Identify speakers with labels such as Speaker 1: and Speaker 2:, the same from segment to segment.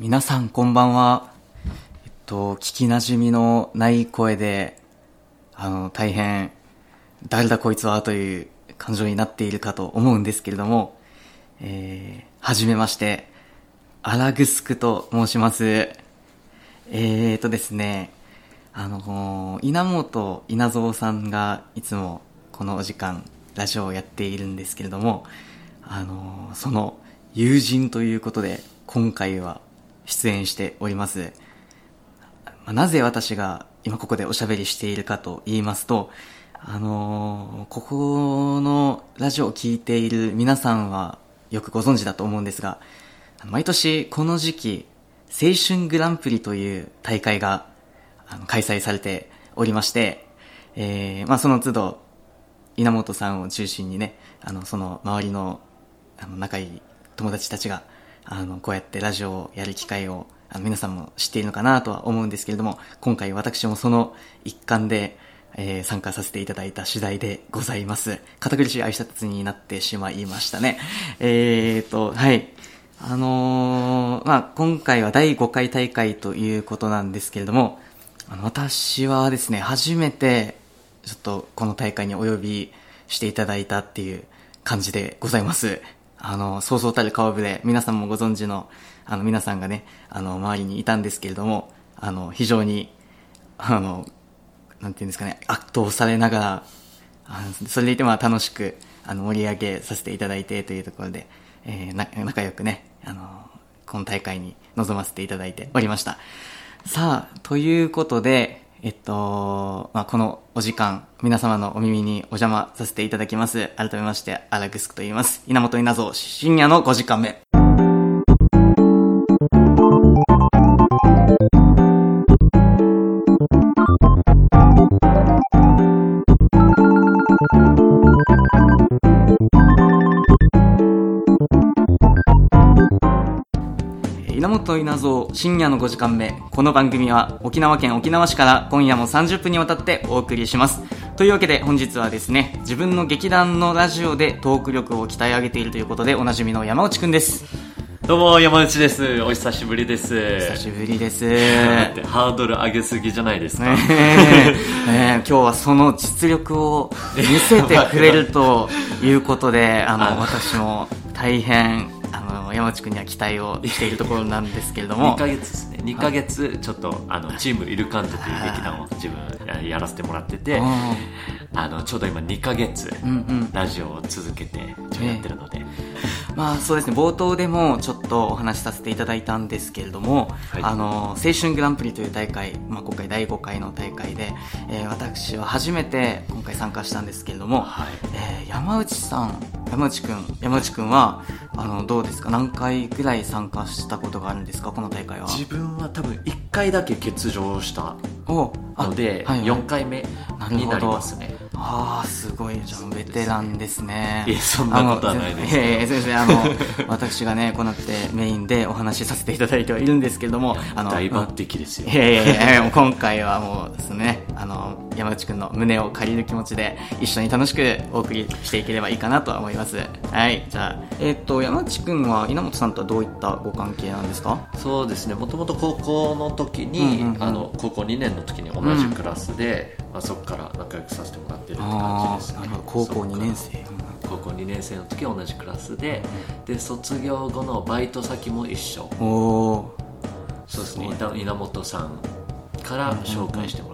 Speaker 1: 皆さんこんばんは。えっと、聞き馴染みのない声で、あの、大変、誰だこいつはという感情になっているかと思うんですけれども、えー、はじめまして、アラグスクと申します。えーとですね、あの、稲本稲造さんがいつもこのお時間、ラジオをやっているんですけれども、あの、その友人ということで、今回は出演しております。まなぜ私が今ここでおしゃべりしているかと言いますと、あのここのラジオを聞いている皆さんはよくご存知だと思うんですが、毎年この時期、青春グランプリという大会が開催されておりまして、えーまあその都度、稲本さんを中心にね、あの、その周りの、あの、仲いい友達たちが、あの、こうやってラジオをやる機会を、あの、皆さんも知っているのかなとは思うんですけれども、今回私もその一環で、えー参加させていただいた次第でございます。堅苦しい挨拶になってしまいましたね。えーと、はい。あのーまあ、今回は第5回大会ということなんですけれども、あの私はですね、初めて、ちょっとこの大会にお呼びしていただいたっていう感じでございます。あの、そうそうたる顔ぶれ、皆さんもご存知の、あの、皆さんがね、あの、周りにいたんですけれども、あの、非常に、あの、なんていうんですかね、圧倒されながら、それでいてまあ楽しく、あの、盛り上げさせていただいてというところで、えー、仲良くね、あの、この大会に臨ませていただいておりました。さあ、ということで、えっと、まあ、このお時間、皆様のお耳にお邪魔させていただきます。改めまして、アラグスクと言います。稲本稲造、深夜の5時間目。深夜の5時間目。この番組は沖縄県沖縄市から今夜も30分にわたってお送りします。というわけで本日はですね自分の劇団のラジオでトーク力を鍛え上げているということでおなじみの山内くんです。
Speaker 2: どうも山内です。お久しぶりです。
Speaker 1: 久しぶりです。
Speaker 2: ハードル上げすぎじゃないですか、
Speaker 1: ねえ。ねえ。今日はその実力を見せてくれるということであの
Speaker 2: あ
Speaker 1: 私も大変山内くんには期待をしているところなんですけれども。
Speaker 2: 2ヶ月ですね。2ヶ月ちょっとあのチームイルカントという劇団を自分ややらせてもらってて
Speaker 1: あ
Speaker 2: あのちょうど今2ヶ月
Speaker 1: うんうん。
Speaker 2: ラジオを続けてちょやってるので、
Speaker 1: まあそうですね。冒頭でもちょっとお話しさせていただいたんですけれども、
Speaker 2: はい。
Speaker 1: あの青春グランプリという大会、まあ、今回第5回の大会で、えー私は初めて今回参加したんですけれども、
Speaker 2: はい。
Speaker 1: えー山内さん山内くん山内くんはあのどうですか？何回ぐらい参加したことがあるんですか？この大会は。
Speaker 2: 自分は多分1回だけ欠場したので、
Speaker 1: はいはい。
Speaker 2: 4回目になりますね。
Speaker 1: ああすごい。じゃあベテランですね。
Speaker 2: いやそんなことはないです
Speaker 1: いやいや先生あの 私がねこうなってメインでお話しさせていただいてはいるんですけれどもあの
Speaker 2: 大抜擢ですよ。
Speaker 1: いやいやいや今回はもうですねあの山内くんの胸を借りる気持ちで一緒に楽しくお送りしていければいいかなとは思います。はいじゃあ。えっ、と山内くんは稲本さんとはどういったご関係なんですか？
Speaker 2: そうですね。もともと高校の時に、
Speaker 1: うんうんうん
Speaker 2: あの高校2年の時に同じクラスで、まあ、そこから仲良くさせてもらってるって感
Speaker 1: あ
Speaker 2: じですね。
Speaker 1: 高校2年生。
Speaker 2: 高校2年生の時は同じクラスでで卒業後のバイト先も一緒。
Speaker 1: おお
Speaker 2: そうですね。稲稲本さんから紹介してもらった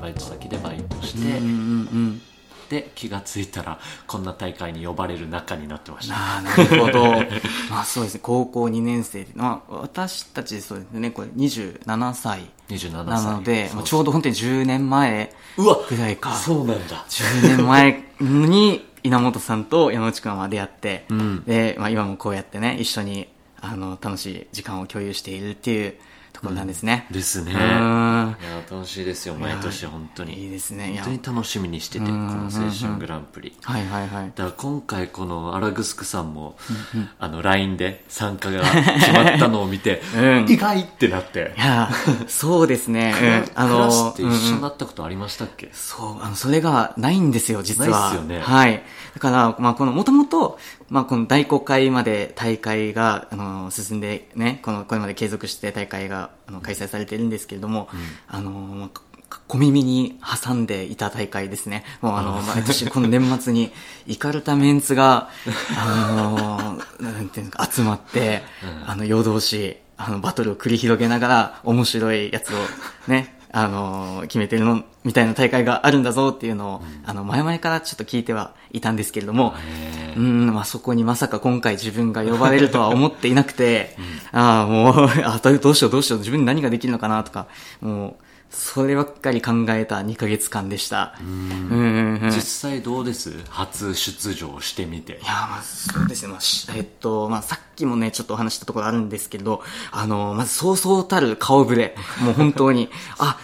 Speaker 2: バイト先でバイトして、
Speaker 1: うんうんうん
Speaker 2: で気がついたらこんな大会に呼ばれる仲になってました。
Speaker 1: なるほど。まあそうですね、高校2年生で、まあ私たちそうですね、これ27歳。
Speaker 2: 27歳。
Speaker 1: なので、ちょうど本当に10年前
Speaker 2: うわ
Speaker 1: ぐらいか。
Speaker 2: そうなんだ。
Speaker 1: 10年前に稲本さんと山内くんは出会って、
Speaker 2: ん。
Speaker 1: で、まあ今もこうやってね、一緒に、あの、楽しい時間を共有しているっていうところなんですね。
Speaker 2: ですね。
Speaker 1: う
Speaker 2: いや楽しいですよ、毎年本当に。
Speaker 1: いいですね。
Speaker 2: 本当に楽しみにしてて、この青春グランプリ。
Speaker 1: はいはいはい。
Speaker 2: だから今回このアラグスクさんも、あの LINE で参加が決まったのを見て、
Speaker 1: うん
Speaker 2: 意外ってなって
Speaker 1: い。や、そうですね。うん、
Speaker 2: あの、クラスって一緒
Speaker 1: うんうん
Speaker 2: になったことありましたっけ、
Speaker 1: そう、あの、それがないんですよ、実は。
Speaker 2: ないっすよね
Speaker 1: はい。だから、まあ、この、もともと、まあ、この第5回まで大会が、あの、進んでね、この、これまで継続して大会が、あの、開催されているんですけれども、あの、まあか小耳に挟んでいた大会ですね。もうあの、毎年この年末に、イカルタメンツが、あの、なんていうのか、集まって、あの、夜通し、あの、バトルを繰り広げながら、面白いやつを、ね、あの、決めてるの、みたいな大会があるんだぞっていうのを、あの、前々からちょっと聞いてはいたんですけれども、うん、まあ、そこにまさか今回自分が呼ばれるとは思っていなくて、ああ、もう、あどうしようどうしよう、自分に何ができるのかなとか、もう、そればっかり考えた2ヶ月間でした。
Speaker 2: 実際どうです？初出場してみて
Speaker 1: い。やまあそうですね、まあしえっと、まあ、さっきもね、ちょっとお話したところあるんですけど、あの、まず、そうそうたる顔ぶれ。もう本当に、あ、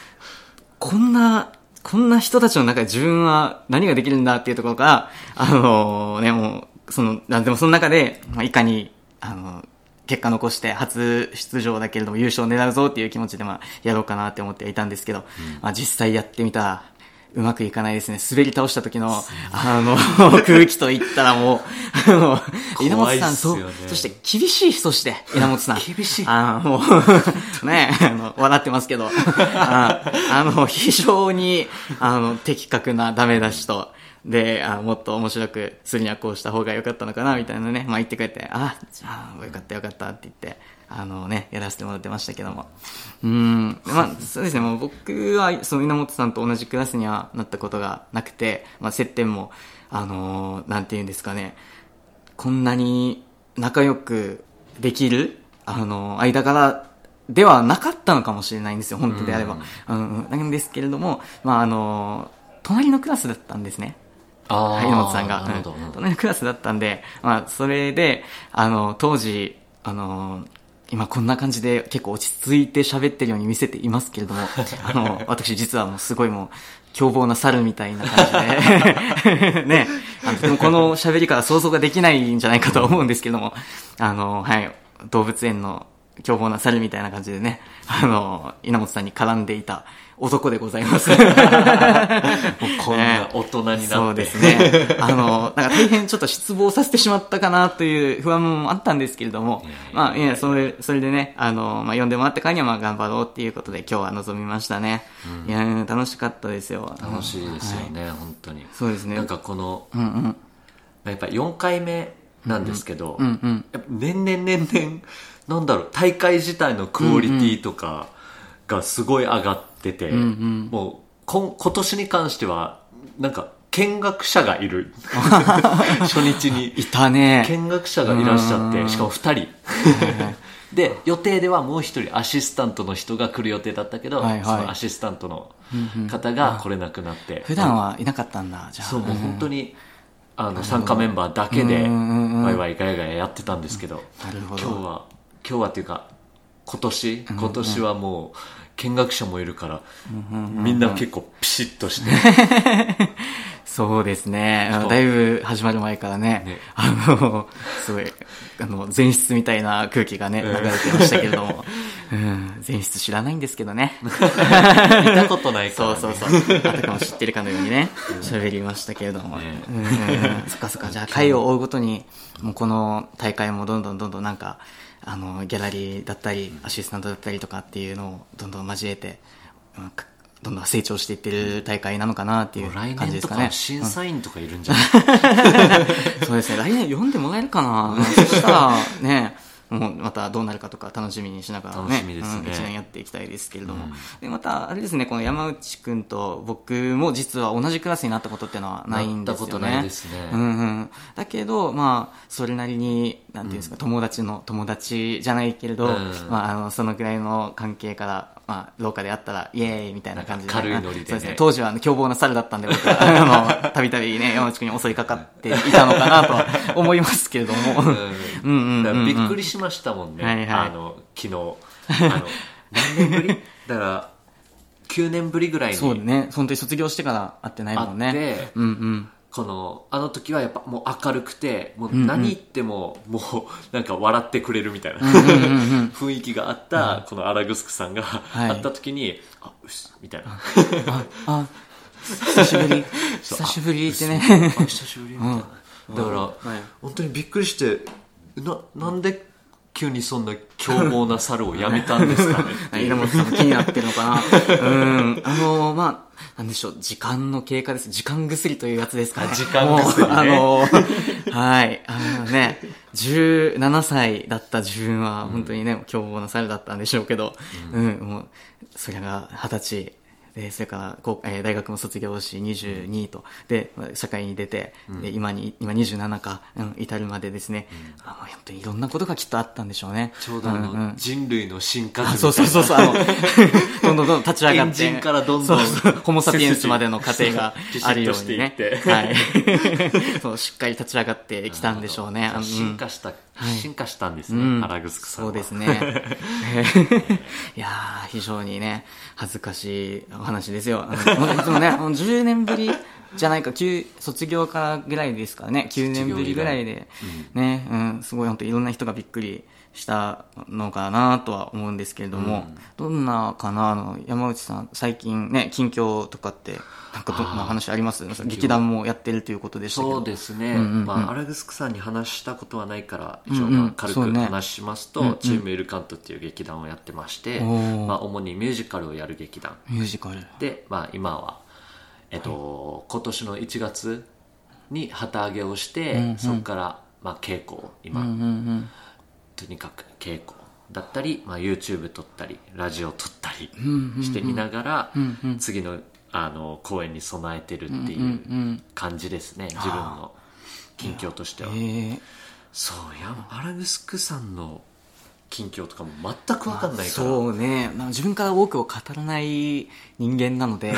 Speaker 1: こんな、こんな人たちの中で自分は何ができるんだっていうところから、あのね、もう、その、なんでもその中で、まあ、いかに、あの、結果残して初出場だけれども優勝を狙うぞっていう気持ちでまあやろうかなって思っていたんですけど、まあ実際やってみたらうまくいかないですね。滑り倒した時の、あの、空気といったらもう、あの、稲本さん、そうそして厳しい、そして、稲本さん。
Speaker 2: 厳しい。
Speaker 1: あの、もう、ね、あの、笑ってますけど、ああの、非常に、あの、的確なダメ出しと、で、あもっと面白くするにはこうした方が良かったのかな、みたいなね、まあ言ってくれて、あ、じゃあ、よかったよかったって言って、あのね、やらせてもらってましたけども。うん、まあ、そうですね、もう僕は、その稲本さんと同じクラスにはなったことがなくて、まあ接点も、あのなんて言うんですかね、こんなに仲良くできる、あの、間柄ではなかったのかもしれないんですよ、本当であれば。うん、なんですけれども、まあ、あの、隣のクラスだったんですね。
Speaker 2: あ
Speaker 1: はい、稲本さんが。うん隣のクラスだったんで、まあ、それで、あの、当時、あの、今こんな感じで結構落ち着いて喋ってるように見せていますけれども、あの、私実はもうすごいもう、凶暴な猿みたいな感じで、ね、あの、でもこの喋りから想像ができないんじゃないかとは思うんですけども、あの、はい、動物園の凶暴な猿みたいな感じでね、あの、稲本さんに絡んでいた男でございます。
Speaker 2: こんな大人になって。
Speaker 1: そうですね。あの、なんか大変ちょっと失望させてしまったかなという不安もあったんですけれども、まあ、いや、それ、それでね、あの、まあ、呼んでもらったからにはまあ頑張ろうっていうことで今日は臨みましたね。いや、楽しかったですよ。
Speaker 2: 楽しいですよね、本当に。
Speaker 1: そうですね。
Speaker 2: なんかこの、
Speaker 1: うんうん。
Speaker 2: やっぱ4回目なんですけど、
Speaker 1: うんうん。
Speaker 2: やっぱ年々年々、なんだろう、大会自体のクオリティとかがすごい上がってて、
Speaker 1: ん
Speaker 2: もう今今年に関しては、なんか見学者がいる。初日に。
Speaker 1: いたね。
Speaker 2: 見学者がいらっしゃっ
Speaker 1: うん
Speaker 2: て、しかも2人。で、予定ではもう1人アシスタントの人が来る予定だったけど、
Speaker 1: はいはい
Speaker 2: そのアシスタントの方が来れなくなって。
Speaker 1: 普段はいなかったんだ、じゃあ。
Speaker 2: そう、もう本当に、あの、参加メンバーだけで、
Speaker 1: うんうんうん
Speaker 2: ワイワイガヤガヤやってたんですけど、
Speaker 1: なるほど
Speaker 2: 今日は、今日はっていうか、今年、今年はもう、見学者もいるから、みんな結構ピシッとして、
Speaker 1: そうですね。だいぶ始まる前からね、
Speaker 2: ね
Speaker 1: あの、すごい、あの、前室みたいな空気がね、流れてましたけれども、うん、前室知らないんですけどね。
Speaker 2: 見たことないから、ね。
Speaker 1: そうそうそう。あたかも知ってるかのようにね、喋りましたけれども。
Speaker 2: ね
Speaker 1: うん、そっかそっか。じゃあ、回を追うごとに、もうこの大会もどんどんどんどんなんか、あの、ギャラリーだったり、アシスタントだったりとかっていうのをどんどん交えて、どんどん成長していってる大会なのかなっていう
Speaker 2: 来
Speaker 1: 感じですかね
Speaker 2: 年とか。審査員とかいるんじゃない、
Speaker 1: そうですね。来年読んでもらえるかなそしたら、ね、もうまたどうなるかとか楽しみにしながらね、
Speaker 2: ね
Speaker 1: うん一年やっていきたいですけれども。で、また、あれですね、この山内くんと僕も実は同じクラスになったことっていうのはないんですよね。
Speaker 2: なないですね
Speaker 1: うんうん。だけど、まあ、それなりに、なんていうんですか、友達の友達じゃないけれど、
Speaker 2: うん
Speaker 1: まあ、あの、そのぐらいの関係から、まあ、廊下であったら、イエーイみたいな感じで。
Speaker 2: 軽いノリでね
Speaker 1: そうですね。当時はあの凶暴な猿だったんで、僕は、あの、たびたびね、山内くんに襲いかかっていたのかなとは思いますけれども。うんうんうんうん
Speaker 2: びっくりしましたもんね。
Speaker 1: はいはい。
Speaker 2: あの、昨日、あの、何年ぶり？だから9年ぶりぐらいに。
Speaker 1: そうだね。本当に卒業してから会ってないもんね。
Speaker 2: 会って
Speaker 1: うんうん。
Speaker 2: このあの時はやっぱもう明るくてもう何言ってももうなんか笑ってくれるみたいな。雰囲気があったこのアラグスクさんが
Speaker 1: い。
Speaker 2: 会った時にあうっすみたいな。
Speaker 1: ああ久しぶり。久しぶりってね。
Speaker 2: あ久しぶりみたいな。だから
Speaker 1: はい。
Speaker 2: 本当にびっくりしてななんで急にそんな凶暴な猿をやめたんですかね
Speaker 1: 稲本さんも気になってるのかな うん。あの、まあ、なんでしょう、時間の経過です。時間薬というやつですかね。
Speaker 2: あ時間薬ね
Speaker 1: あの、はい。あのね、17歳だった自分は、本当にね、凶暴な猿だったんでしょうけど、うん、もう、それが二十歳。で、それから、こうえー大学も卒業し、22と、で、まあ社会に出て、で、今に、今27か、うん、至るまでですね、あもう本当にいろんなことがきっとあったんでしょうね。
Speaker 2: ちょうどあの、
Speaker 1: んん。
Speaker 2: 人類の進化
Speaker 1: そうそうそうそう、あの、どんどんどん立ち上がって。
Speaker 2: エンからどんどん
Speaker 1: そうそう。ホモサピエンスまでの過程が あるようにね。はい。そう、しっかり立ち上がってきたんでしょうね。
Speaker 2: 進化した、
Speaker 1: はい。
Speaker 2: 進化したんですね、
Speaker 1: うん。
Speaker 2: アラグスクさんは。
Speaker 1: そうですね。いやー、非常にね、恥ずかしいお話ですよ。あのでもね、もう10年ぶりじゃないか、9卒業からぐらいですからね、9年ぶりぐらいで、ね、うん、すごい本当いろんな人がびっくりしたのかなとは思うんですけれども、どんなかな、あの、山内さん、最近ね、近況とかって、なんかどんな話あります？劇団もやってるということでした。
Speaker 2: そうですね、
Speaker 1: うんうんうん。
Speaker 2: まあ、アラグスクさんに話したことはないから一応軽く話しますと、
Speaker 1: うんうん。
Speaker 2: チームエルカントっていう劇団をやってまして、
Speaker 1: おー
Speaker 2: まあ、主にミュージカルをやる劇団。
Speaker 1: ミュージカル。
Speaker 2: で、まあ、今は、えっと今年の1月に旗揚げをして、
Speaker 1: うんうん。
Speaker 2: そこから、まあ、稽古を今、
Speaker 1: うんうんうん。
Speaker 2: とにかく稽古だったり、まあ、YouTube 撮ったりラジオ撮ったり
Speaker 1: んうんうん
Speaker 2: してみながら、
Speaker 1: うんうん。
Speaker 2: 次のあの公演に備えてるってい
Speaker 1: うんう
Speaker 2: うん。感じですね、自分の近況としては。
Speaker 1: えー。
Speaker 2: そうやアラグスクさんの近況とかも全く分かんないから、
Speaker 1: そうね、まあ、自分から多くを語らない人間なので、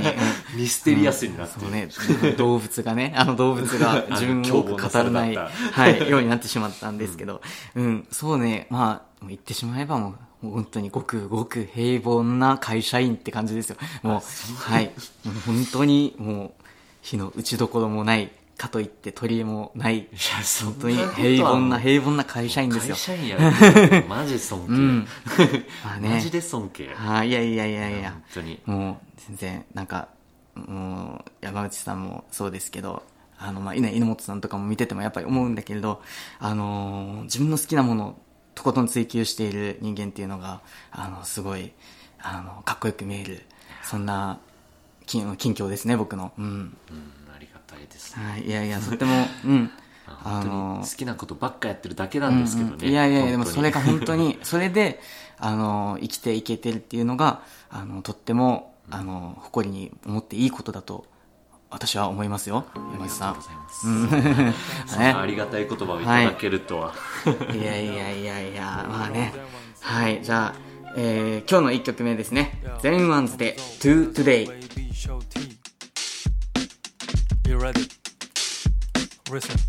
Speaker 2: ミステリアスになって。
Speaker 1: うね、動物がね、あの動物が 自分を多く語らない、はい、ようになってしまったんですけど、うん、そうね、まあ、言ってしまえばもう、もう本当にごくごく平凡な会社員って感じですよ。もう、はい、もう本当にもう、火の打ちどころもない、かといって鳥もない、
Speaker 2: いやそん
Speaker 1: 本当に平凡な平凡な会社員ですよ
Speaker 2: 会。社員やる マジ尊敬、
Speaker 1: うん。まあね。
Speaker 2: マジで尊敬
Speaker 1: はい、いやいやいやいや
Speaker 2: 本。当に
Speaker 1: もう、全然、なんか、もう、山内さんもそうですけど、あの、まあ、ね、稲本さんとかも見ててもやっぱり思うんだけれど、あのー自分の好きなものをとことん追求している人間っていうのが、あの、すごい、あの、かっこよく見える、そんな、近近況ですね、僕の。うん。
Speaker 2: うんですね。
Speaker 1: はい、いやいや、とっても、うん。
Speaker 2: あ
Speaker 1: の
Speaker 2: に好きなことばっかやってるだけなんですけどね、
Speaker 1: うんうん。いやいやでもそれが本当に それであの生きていけてるっていうのがあのとってもあの誇りに思っていいことだと私は思いますよ。山内さん。
Speaker 2: ありがとうございます。あ
Speaker 1: ね。
Speaker 2: りがたい言葉をいただけるとは。
Speaker 1: い。やいやいやいやまあね。はい。じゃあ、えー今日の1曲目ですね。全ワンズで「To Today
Speaker 3: Baby Show T. You ready? Listen.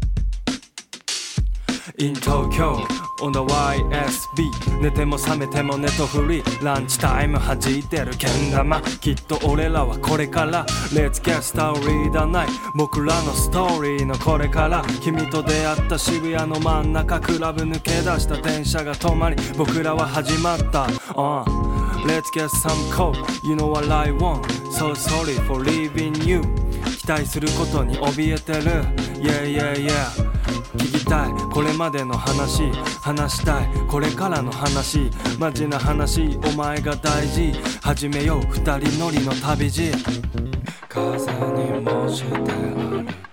Speaker 3: In Tokyo on the YSB 寝ても覚めてもネトフリランチタイム弾いてるけん玉きっと俺らはこれから Let's get started だない僕らのストーリーのこれから君と出会った渋谷の真ん中クラブ抜け出した電車が止まり僕らは始まった、uh. Let's get some coke You know what I want So sorry for leaving you 期待することに怯えてる。Yeah yeah yeah 聞きたい。これまでの話。話したい。これからの話。マジな話。お前が大事。始めよう。二人乗りの旅路。風にもしてある。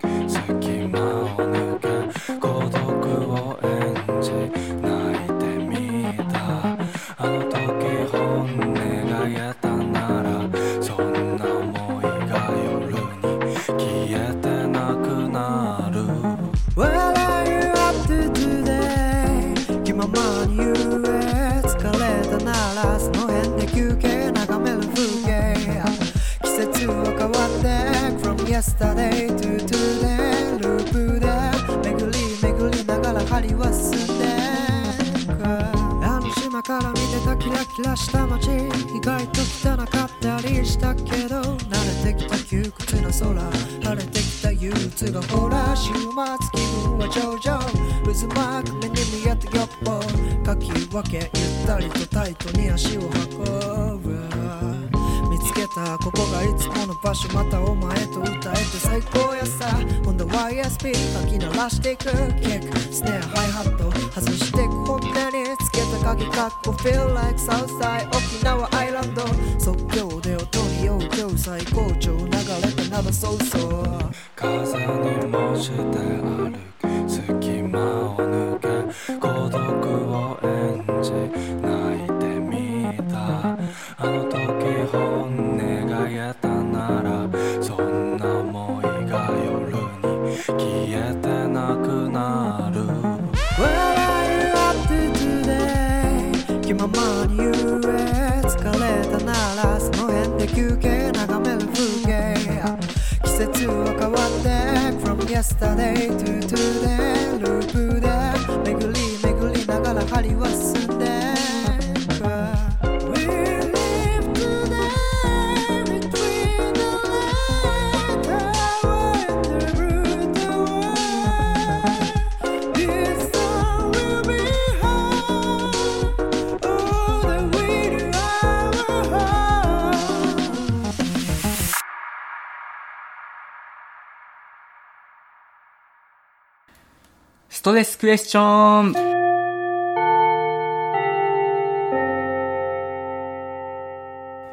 Speaker 4: しまたお前と歌えて最高やさ。On the YSP かき鳴らしていくキックスネアハイハット外してくほっぺにつけた鍵かっこ。Feel like Southside 沖縄アイランド即興で音に酔う今日最高潮。流れてなばそうそう。
Speaker 3: 風にもして歩く
Speaker 4: yesterday to today
Speaker 1: ストレスクエスチョン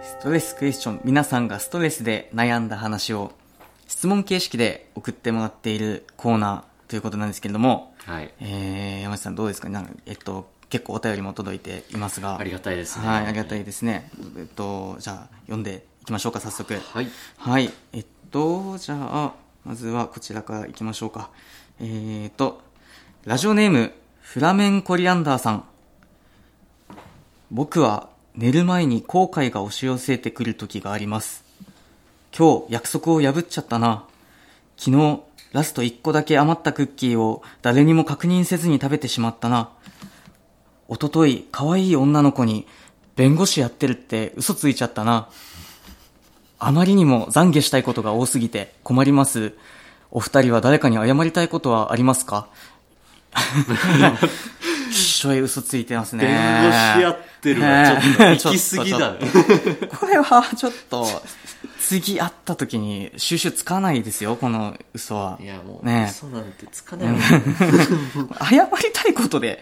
Speaker 1: ストレスクエスチョン。皆さんがストレスで悩んだ話を質問形式で送ってもらっているコーナーということなんですけれども、
Speaker 2: はい
Speaker 1: えー、山内さんどうですか？なんかえっと、結構お便りも届いていますが。
Speaker 2: ありがたいですね
Speaker 1: はい、ありがたいですね。えっと、じゃあ、読んでいきましょうか、早速。
Speaker 2: はい
Speaker 1: はい。えっと、じゃあ、まずはこちらからいきましょうか。えーと、ラジオネーム、フラメンコリアンダーさん。僕は寝る前に後悔が押し寄せてくる時があります。今日約束を破っちゃったな。昨日、ラスト1個だけ余ったクッキーを誰にも確認せずに食べてしまったな。おととい、可愛い女の子に、弁護士やってるって嘘ついちゃったな。あまりにも懺悔したいことが多すぎて困ります。お二人は誰かに謝りたいことはありますか？一緒へ嘘ついてますね。
Speaker 2: 弁護士やってるはちょっと行き過ぎだね
Speaker 1: これはちょっと、次会った時に収集つかないですよ、この嘘は。
Speaker 2: いやもう、
Speaker 1: ね
Speaker 2: 嘘なんてつかない
Speaker 1: 謝りたいことで、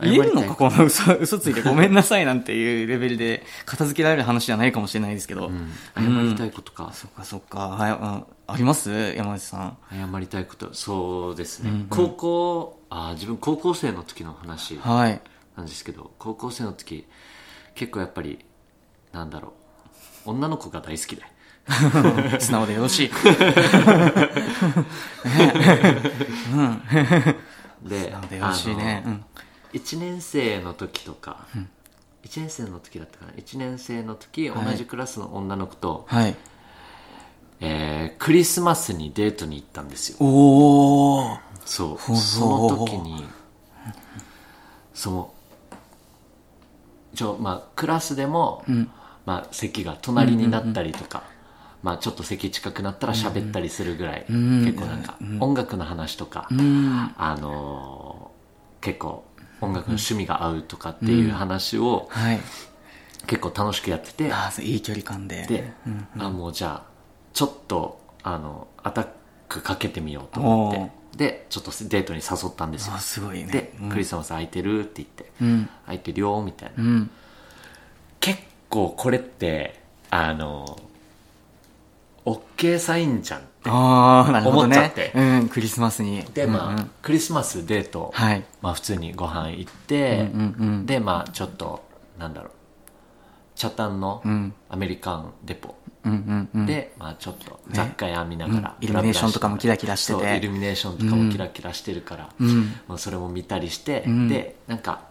Speaker 1: 言えるのかこの嘘、嘘ついてごめんなさいなんていうレベルで片付けられる話じゃないかもしれないですけど。
Speaker 2: うん謝りたいことか、
Speaker 1: そっかそっか。はい、ああります山内さん。
Speaker 2: 謝りたいことそうですね、高校あー自分高校生の時の話
Speaker 1: はい。
Speaker 2: なんですけど高校生の時結構やっぱりなんだろう女の子が大好きで
Speaker 1: 素直でよろしい。
Speaker 2: で
Speaker 1: 素直でよろしいね。うん。
Speaker 2: 1年生の時とか、1年生の時だったかな？1年生の時、
Speaker 1: はい。
Speaker 2: 同じクラスの女の子と、
Speaker 1: はい。
Speaker 2: えークリスマスにデートに行ったんですよ。
Speaker 1: おー。
Speaker 2: そう。その時にそのちょまあクラスでも、まあ、席が隣になったりとか、まあ、ちょっと席近くなったら喋ったりするぐらい、結構なんか音楽の話とか、あのー結構音楽の趣味が合うとかっていう話を
Speaker 1: はい。
Speaker 2: 結構楽しくやってて、
Speaker 1: あいい距離感で。
Speaker 2: で、あもうじゃあちょっとあのアタックかけてみようと思ってでちょっとデートに誘ったんですよ
Speaker 1: あすごいね。
Speaker 2: で、
Speaker 1: うん
Speaker 2: クリスマス空いてるって言って、
Speaker 1: うん。
Speaker 2: 空いてるよみたいな、
Speaker 1: うん。
Speaker 2: 結構これってあの OK サインじゃんって思っちゃって。
Speaker 1: うん、クリスマスに。
Speaker 2: でまあ、
Speaker 1: うんうん。
Speaker 2: クリスマスデート、
Speaker 1: はい。
Speaker 2: まあ普通にご飯行って、
Speaker 1: うんうんうん。
Speaker 2: でまあちょっとなんだろう。茶炭の
Speaker 1: ん。
Speaker 2: アメリカンデポ、
Speaker 1: うんうんうん。
Speaker 2: で、まあ、ちょっと雑貨屋見ながら、
Speaker 1: うん。イルミネーションとかもキラキラしてて。
Speaker 2: イルミネーションとかもキラキラしてるから、まあ、それも見たりして、
Speaker 1: ん。
Speaker 2: でなんか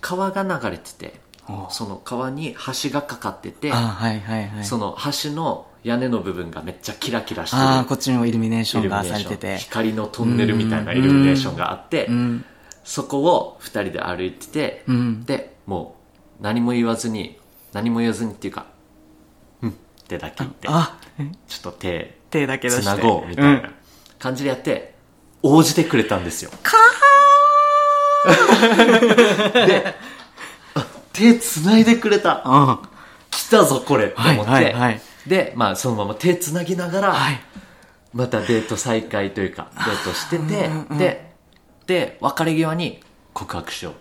Speaker 2: 川が流れてて
Speaker 1: お。
Speaker 2: その川に橋がかかってて
Speaker 1: はいはいはい。
Speaker 2: その橋の屋根の部分がめっちゃキラキラしてる
Speaker 1: ああ、こっちにもイルミネーショ
Speaker 2: イ
Speaker 1: ン。がされてて。
Speaker 2: 光のトンネルみたいなイルミネーションがあって、
Speaker 1: うん。
Speaker 2: そこを二人で歩いてて、
Speaker 1: うん。
Speaker 2: でもう何も言わずに何も言わずにっていうか「うん」ってだけ言って
Speaker 1: あ、
Speaker 2: ちょっと手
Speaker 1: 手だけ出して。
Speaker 2: つなごうみたい
Speaker 1: うん。
Speaker 2: な感じでやって応じてくれたんですよ。であ手つないでくれた。
Speaker 1: うん。
Speaker 2: 来たぞこれって思って、
Speaker 1: はいはいはい
Speaker 2: で、まあ、そのまま手つなぎながら、
Speaker 1: はい。
Speaker 2: またデート再開というかデートしてて、でで別れ際に告白しよう。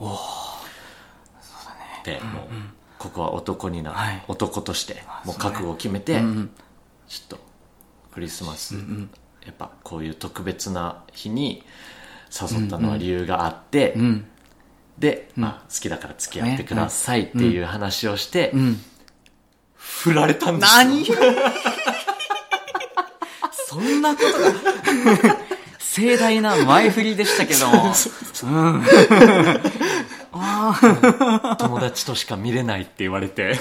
Speaker 2: おおそうだね。で、もうここは男にな、
Speaker 1: はい。
Speaker 2: 男としてもう覚悟を決めて、ちょっとクリスマス、やっぱこういう特別な日に誘ったのは理由があって、
Speaker 1: うん。
Speaker 2: で、まあ、好きだから付き合ってくださいっていう話をして、
Speaker 1: ん
Speaker 2: 振られたんですよ。
Speaker 1: 何？そんなことが、盛大な前振りでしたけども。
Speaker 2: 友達としか見れないって言われて。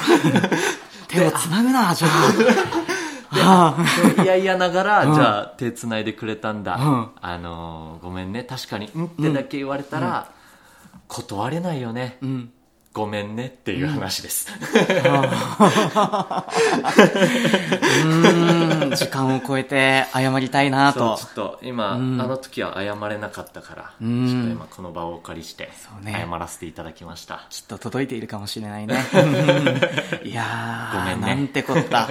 Speaker 1: 手を繋ぐな、ちょっと。
Speaker 2: いやいやながら、じゃあ手つないでくれたんだ、
Speaker 1: ん。
Speaker 2: あのーごめんね確かに「うん」ってだけ言われたら、断れないよね、
Speaker 1: ん
Speaker 2: ごめんねっていう話です、
Speaker 1: うん。時間を超えて謝りたいなと。
Speaker 2: ちょ。っと今、あの時は謝れなかったから、ちょっと今この場をお借りして
Speaker 1: うね。
Speaker 2: 謝らせていただきました、
Speaker 1: きっと届いているかもしれないね。いやー、
Speaker 2: ごめんね。
Speaker 1: なんてこった。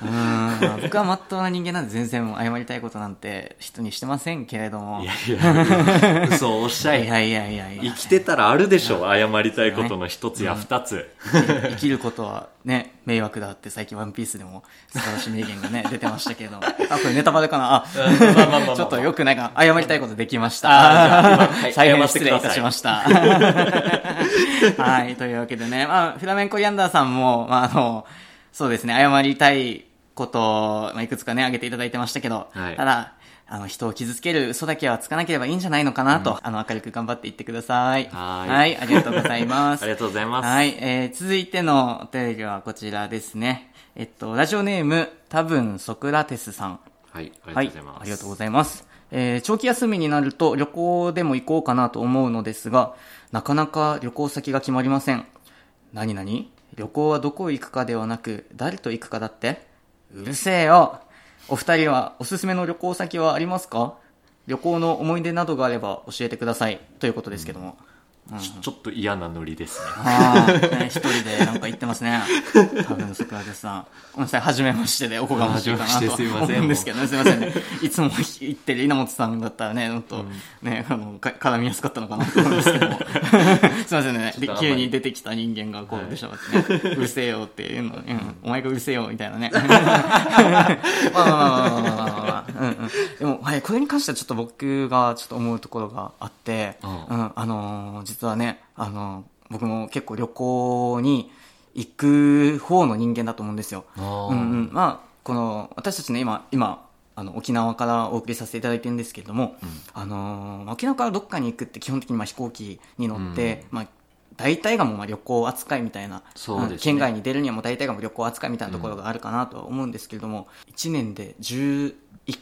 Speaker 1: うん。僕はまっとうな人間なんで全然謝りたいことなんて人にしてませんけれども。
Speaker 2: いやいや嘘をおっしゃい。
Speaker 1: いやいやいやいや。
Speaker 2: 生きてたらあるでしょ謝りたいことの一つや二つ、
Speaker 1: 生きることはね、迷惑だって最近ワンピースでも素晴らしい名言がね、出てましたけど。あ、これネタバレかな？あ、ちょっとよくないかな？謝りたいことできました。
Speaker 2: はい
Speaker 1: 大失礼いたしました。はい、というわけでね、まあ、フラメンコヤンダーさんも、まあ、あの、そうですね、謝りたいこと、まあ、いくつかね、挙げていただいてましたけど、
Speaker 2: はい
Speaker 1: ただ、あの、人を傷つける嘘だけはつかなければいいんじゃないのかなと、あの、明るく頑張っていってください。
Speaker 2: はい
Speaker 1: ありがとうございます。
Speaker 2: ありがとうございます
Speaker 1: はい、えー、続いてのお便りはこちらですね。えっと、ラジオネーム、多分ソクラテスさん。
Speaker 2: はいありがとう
Speaker 1: はい
Speaker 2: ございます、、
Speaker 1: ありがとうございます。えー長期休みになると旅行でも行こうかなと思うのですが、なかなか旅行先が決まりません。何々？旅行はどこ行くかではなく、誰と行くかだって？うるせえよ。お二人はおすすめの旅行先はありますか？旅行の思い出などがあれば教えてください。ということですけども。
Speaker 2: うんちょっと嫌なノリですね。
Speaker 1: ああ、ね、一人でなんか言ってますね。多分、ソクラテスさん。ごめんなさい、初めましてでおこがましいかなと思うんですけどね、すいませんね。いつも言ってる稲本さんだったらね、もっと、ね、あの、か絡みやすかったのかなと思うんですけども。すいませんね、急に出てきた人間がこうでしょってね、うるせえよっていうの、うん、お前がうるせえよみたいなね。まあまあまあまあまあまあまあ、うんうん。でも、はい、これに関してはちょっと僕がちょっと思うところがあって、
Speaker 2: うん。
Speaker 1: うん、あのー実はね、あのー僕も結構旅行に行く方の人間だと思うんですよ。うんうん。まあ、この、私たちね、今、今、あの、沖縄からお送りさせていただいてるんですけれども、あのー沖縄からどっかに行くって基本的にまあ飛行機に乗って、まあ、大体がもうまあ旅行扱いみたいな、
Speaker 2: ね。
Speaker 1: ん県外に出るにはもう大体がもう旅行扱いみたいなところがあるかなとは思うんですけれども、1年で11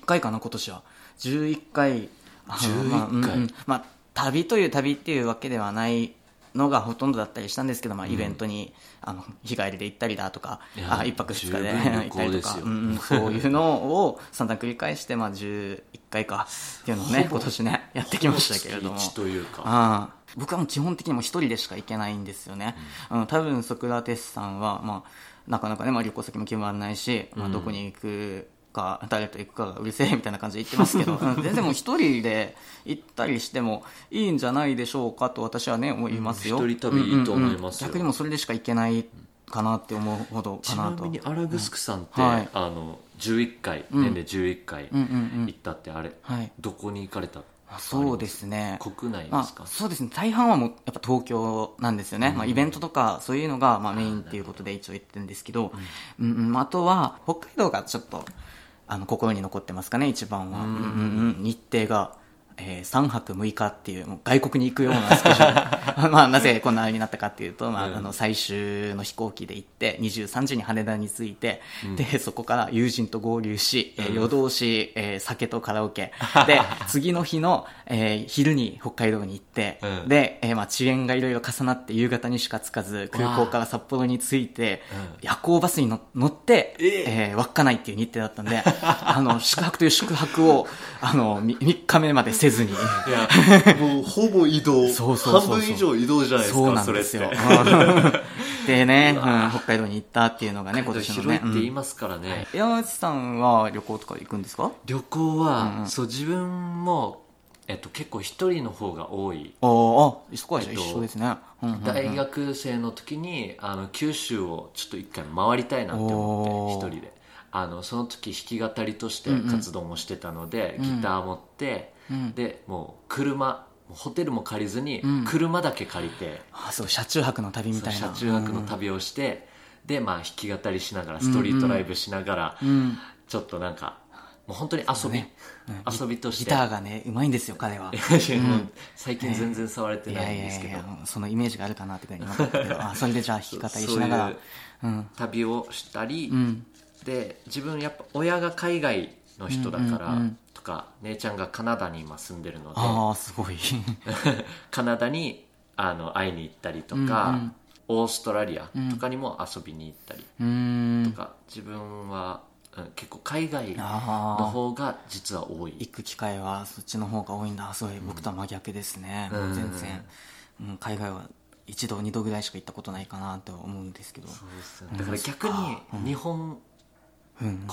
Speaker 1: 回かな、今年は。11回、あの
Speaker 2: 11
Speaker 1: まあうん
Speaker 2: 回
Speaker 1: うん。まあ、旅という旅っていうわけではないのがほとんどだったりしたんですけど、まあ、イベントに、あの日帰りで行ったりだとかあ一泊二日で行ったりとか、うんうんそういうのを散々繰り返して、まあ、11回かっていうのをね今年ねやってきましたけれども。
Speaker 2: というか。
Speaker 1: ああ僕はもう基本的にもう一人でしか行けないんですよね、うん、多分ソクラテスさんは、まあ、なかなかね、まあ、旅行先も決まらないし、まあ、どこに行くか誰と行くかがうるせえみたいな感じで言ってますけど、うん全然もう一人で行ったりしてもいいんじゃないでしょうかと私はね思いますよ、
Speaker 2: うん一人旅いいと思いますよ。
Speaker 1: 逆にもうそれでしか行けないかなって思うほど
Speaker 2: ち
Speaker 1: かなと。
Speaker 2: なみにアラグスクさんって、
Speaker 1: うん。はい。
Speaker 2: あの11回年で11回
Speaker 1: うんうんうん
Speaker 2: 行ったってあれ、
Speaker 1: はい。
Speaker 2: どこに行かれた
Speaker 1: あそうですね。
Speaker 2: 国内
Speaker 1: ま
Speaker 2: ですか？
Speaker 1: あ、そうですね。大半はもうやっぱ東京なんですよね、まあ、イベントとかそういうのがまあメインっていうことで一応言ってるんですけど、うんうん。あとは北海道がちょっとあの心に残ってますかね一番は、うん。うんうん日程が、えー3泊6日っていうもう外国に行くようなスケジュール、まあ、なぜこんなになったかっていうと、まあ、
Speaker 2: うん。
Speaker 1: あの、最終の飛行機で行って、23時に羽田に着いて、で、そこから友人と合流し、えー夜通し、えー酒とカラオケ。で、次の日の、えー昼に北海道に行って、
Speaker 2: うん。
Speaker 1: で、えーまあ、遅延がいろいろ重なって夕方にしか着かず、空港から札幌に着いて、夜行バスに乗乗って、えー。稚内っていう日程だったんで、あの、宿泊という宿泊を、あの、3日目までせずに、
Speaker 2: いや、もうほぼ移動。
Speaker 1: そうそう
Speaker 2: 半分以上移動じゃないですか、
Speaker 1: そうなんですよ。でね、うん、北海道に行ったっていうのがね、今年の
Speaker 2: 広い
Speaker 1: ね。
Speaker 2: って言い
Speaker 1: うん
Speaker 2: ますからね。
Speaker 1: 山内さんは旅行とか行くんですか？
Speaker 2: 旅行は、そう、自分も、えっと、結構一人の方が多い。
Speaker 1: ああ、あ、そこは一緒ですね。
Speaker 2: 大学生の時にあの九州をちょっと一回回りたいなって思って一人であのその時弾き語りとして活動もしてたので、ギター持って、
Speaker 1: うん
Speaker 2: でもう車ホテルも借りずに
Speaker 1: うん
Speaker 2: 車だけ借りて、
Speaker 1: あ、そう、車中泊の旅みたいな。
Speaker 2: 車中泊の旅をして、でまあ弾き語りしながらストリートライブしながら。ちょっとなんかもう本当に遊び、
Speaker 1: ねうん
Speaker 2: 遊びとして
Speaker 1: ギターがね、うまいんですよ、彼は。
Speaker 2: 最近全然触れてないんですけど、
Speaker 1: そのイメージがあるかなってくらいに思ったけど、あ、それでじゃあ弾き語りしながら
Speaker 2: そう。旅をしたり、
Speaker 1: うん。
Speaker 2: で自分やっぱ親が海外の人だから、
Speaker 1: うんうんうん
Speaker 2: とか姉ちゃんがカナダに今住んでるので
Speaker 1: ああ、すごい。
Speaker 2: カナダにあの会いに行ったりとか、
Speaker 1: うんうん
Speaker 2: オーストラリアとかにも遊びに行ったり。とか、自分は、うん結構海外の。方が実は多い
Speaker 1: 行く機会はそっちの方が多いんだ。そういう僕とは真逆ですね。もう全然、うん、海外は一度二度ぐらいしか行ったことないかなと思うんですけど。
Speaker 2: そうですねだから逆に日本
Speaker 1: うん。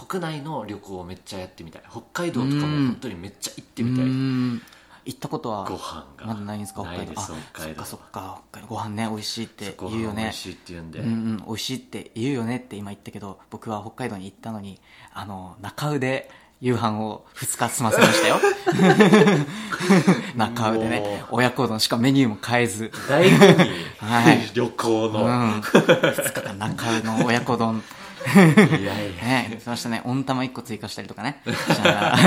Speaker 2: 国内の旅行をめっちゃやってみたい。北海道とかも本当にめっちゃ行ってみたい、
Speaker 1: 行ったことは
Speaker 2: ご飯が
Speaker 1: まだないんですか？北海道。あそっかそっか北海道。ご飯ね美味しいって
Speaker 2: ご
Speaker 1: 言うよね。
Speaker 2: 飯美味しいって言うんで、
Speaker 1: うんうん美味しいって言うよねって今言ったけど僕は北海道に行ったのにあの中宇で夕飯を2日済ませましたよ。中宇でね親子丼しかもメニューも変えず。
Speaker 2: 醍醐味、
Speaker 1: はい。
Speaker 2: 旅行
Speaker 1: う
Speaker 2: の、
Speaker 1: ん。2日間中宇の親子丼
Speaker 2: いやいや
Speaker 1: ね、しましたね。温玉1個追加したりとかね。ちょっとだ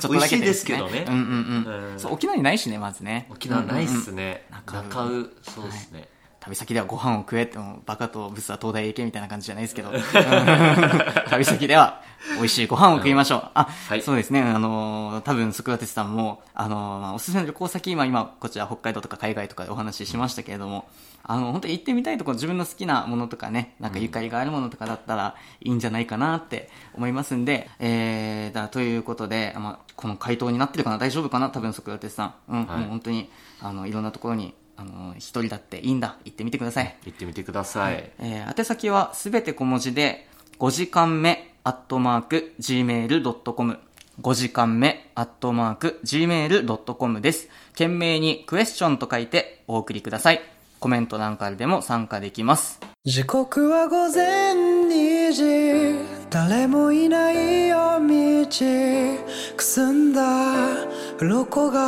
Speaker 1: け
Speaker 2: 美味しいですけどね
Speaker 1: うんうんうん。
Speaker 2: うん
Speaker 1: そう、沖縄にないしね、まずね。
Speaker 2: 沖縄ないっす
Speaker 1: ね。
Speaker 2: ね、
Speaker 1: 中尾
Speaker 2: 中尾そうですね、
Speaker 1: 旅先ではご飯を食えっても、バカとブスは東大へ行けみたいな感じじゃないですけど。う ん旅先では、美味しいご飯を食いましょう。あ、
Speaker 2: はい
Speaker 1: そうですね。あのー、多分、ソクラテスさんも、あのーまあおすすめの旅行先、今、今、こちら北海道とか海外とかでお話ししましたけれども、あの、本当に行ってみたいところ、自分の好きなものとかね、なんかゆかりがあるものとかだったらいいんじゃないかなって思いますんで、えー、だということで、まあ、この回答になってるかな？大丈夫かな？多分、ソクラテスさん。うん、
Speaker 2: はい
Speaker 1: もう本当に、あの、いろんなところに、あの、一人だっていいんだ。行ってみてください。
Speaker 2: 行ってみてください、
Speaker 1: えー宛先はすべて小文字で、5時間目、アットマーク、gmail.com。5時間目、アットマーク、gmail.com です。懸命にクエスチョンと書いてお送りください。コメント欄からでも参加できます。
Speaker 4: 時刻は午前2時誰もいない夜道くすんだ鱗が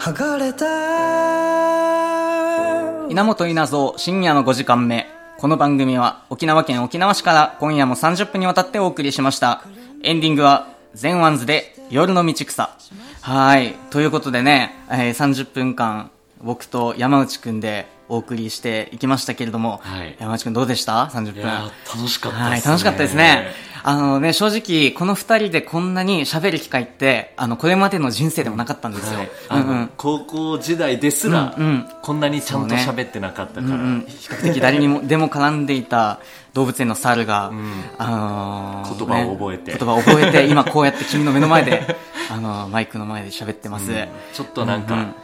Speaker 4: 剥がれた
Speaker 1: 稲本稲造深夜の5時間目。この番組は沖縄県沖縄市から今夜も30分にわたってお送りしました。エンディングは全ワンズで夜の道草。はい。ということでね、えー30分間僕と山内くんでお送りしていきましたけれども、
Speaker 2: はい。
Speaker 1: 山内くんどうでした ?30 分。
Speaker 2: 楽しかった
Speaker 1: はい、
Speaker 2: ですね
Speaker 1: 楽しかったですね。あのね、正直、この二人でこんなに喋る機会って、あの、これまでの人生でもなかったんですよ。
Speaker 2: はい、
Speaker 1: う
Speaker 2: あの
Speaker 1: んうん。
Speaker 2: 高校時代ですら、
Speaker 1: うんうん。
Speaker 2: こんなにちゃんと喋ってなかったから、
Speaker 1: うんうん、比較的誰にも でも絡んでいた動物園の猿が、
Speaker 2: ん。
Speaker 1: あのー
Speaker 2: 言葉を覚えて。
Speaker 1: ね言葉を覚えて今こうやって君の目の前で、あのーマイクの前で喋ってます、
Speaker 2: ちょっとなんか
Speaker 1: うん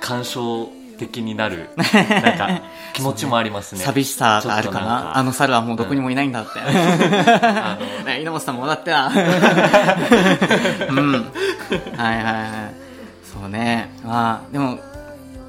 Speaker 1: うん
Speaker 2: 感傷的になる、なんか 気持ちもありますね。
Speaker 1: 寂しさがあるかな。あの猿はもうどこにもいないんだって、
Speaker 2: あの
Speaker 1: ね、稲本さんも笑ってな うん。はいはいはい。そうね。まあでも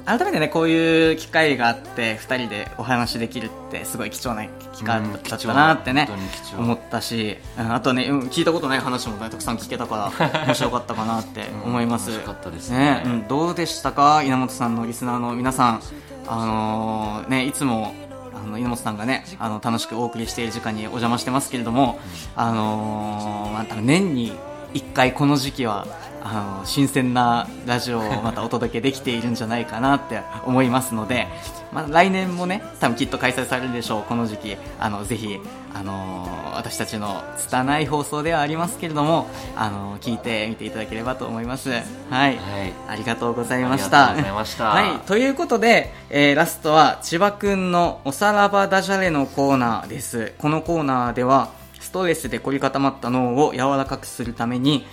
Speaker 1: 改めてねこういう機会があって2人でお話できるってすごい貴重な機会
Speaker 2: うん
Speaker 1: だったなってね
Speaker 2: 貴重な本当に貴重。
Speaker 1: 思ったしうんあとねうん聞いたことない話もねたくさん聞けたから 面白かったかなって思います、
Speaker 2: うん楽しかったですね。
Speaker 1: うん、どうでしたか？稲本さんのリスナーの皆さん。あのーねいつもあの稲本さんがねあの楽しくお送りしている時間にお邪魔してますけれども、あのーまあ、年に一回この時期はあの新鮮なラジオをまたお届けできているんじゃないかなって思いますので、まあ、来年もね多分きっと開催されるでしょうこの時期。あのぜひ、あの私たちの拙い放送ではありますけれども、あの聞いてみていただければと思います。はい、
Speaker 2: はい。
Speaker 1: ありがとうございまし
Speaker 2: あ
Speaker 1: た
Speaker 2: りがとうございました。
Speaker 1: はい、ということで、えーラストは千葉くんのおさらばダジャレのコーナーです。このコーナーではストレスで凝り固まった脳を柔らかくするために、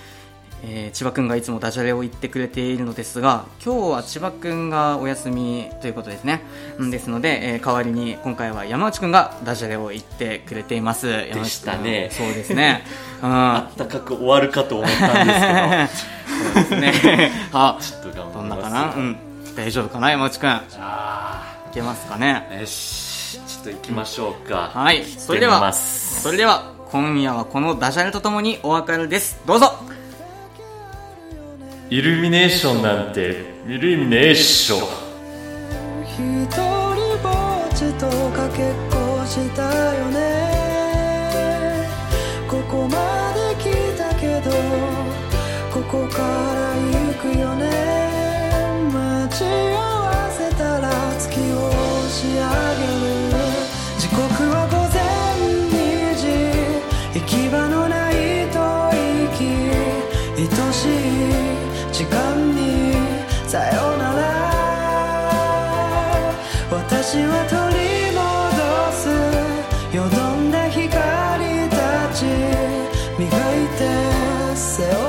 Speaker 1: えー千葉くんがいつもダジャレを言ってくれているのですが今日は千葉くんがお休みということですね。うんですので、えー代わりに今回は山内くんがダジャレを言ってくれています。
Speaker 2: でしたね。
Speaker 1: そうですね。うん。
Speaker 2: あったかく終わるかと思ったんです
Speaker 1: そうですね。あ
Speaker 2: けどちょっと
Speaker 1: どんなかなうん。大丈夫かな山内くん？い
Speaker 2: あ。
Speaker 1: けますかね？
Speaker 2: ーよし。ちょっと行きましょうか。
Speaker 1: はい。それでは。それでは今夜はこのダジャレとともにお別れです。どうぞ
Speaker 5: イルミネーションなんてイルミネーション
Speaker 4: 一人ぼっちとかけっこしたよね。ここまで来たけどここから私は取り戻す。よどんだ光たち。磨いて背負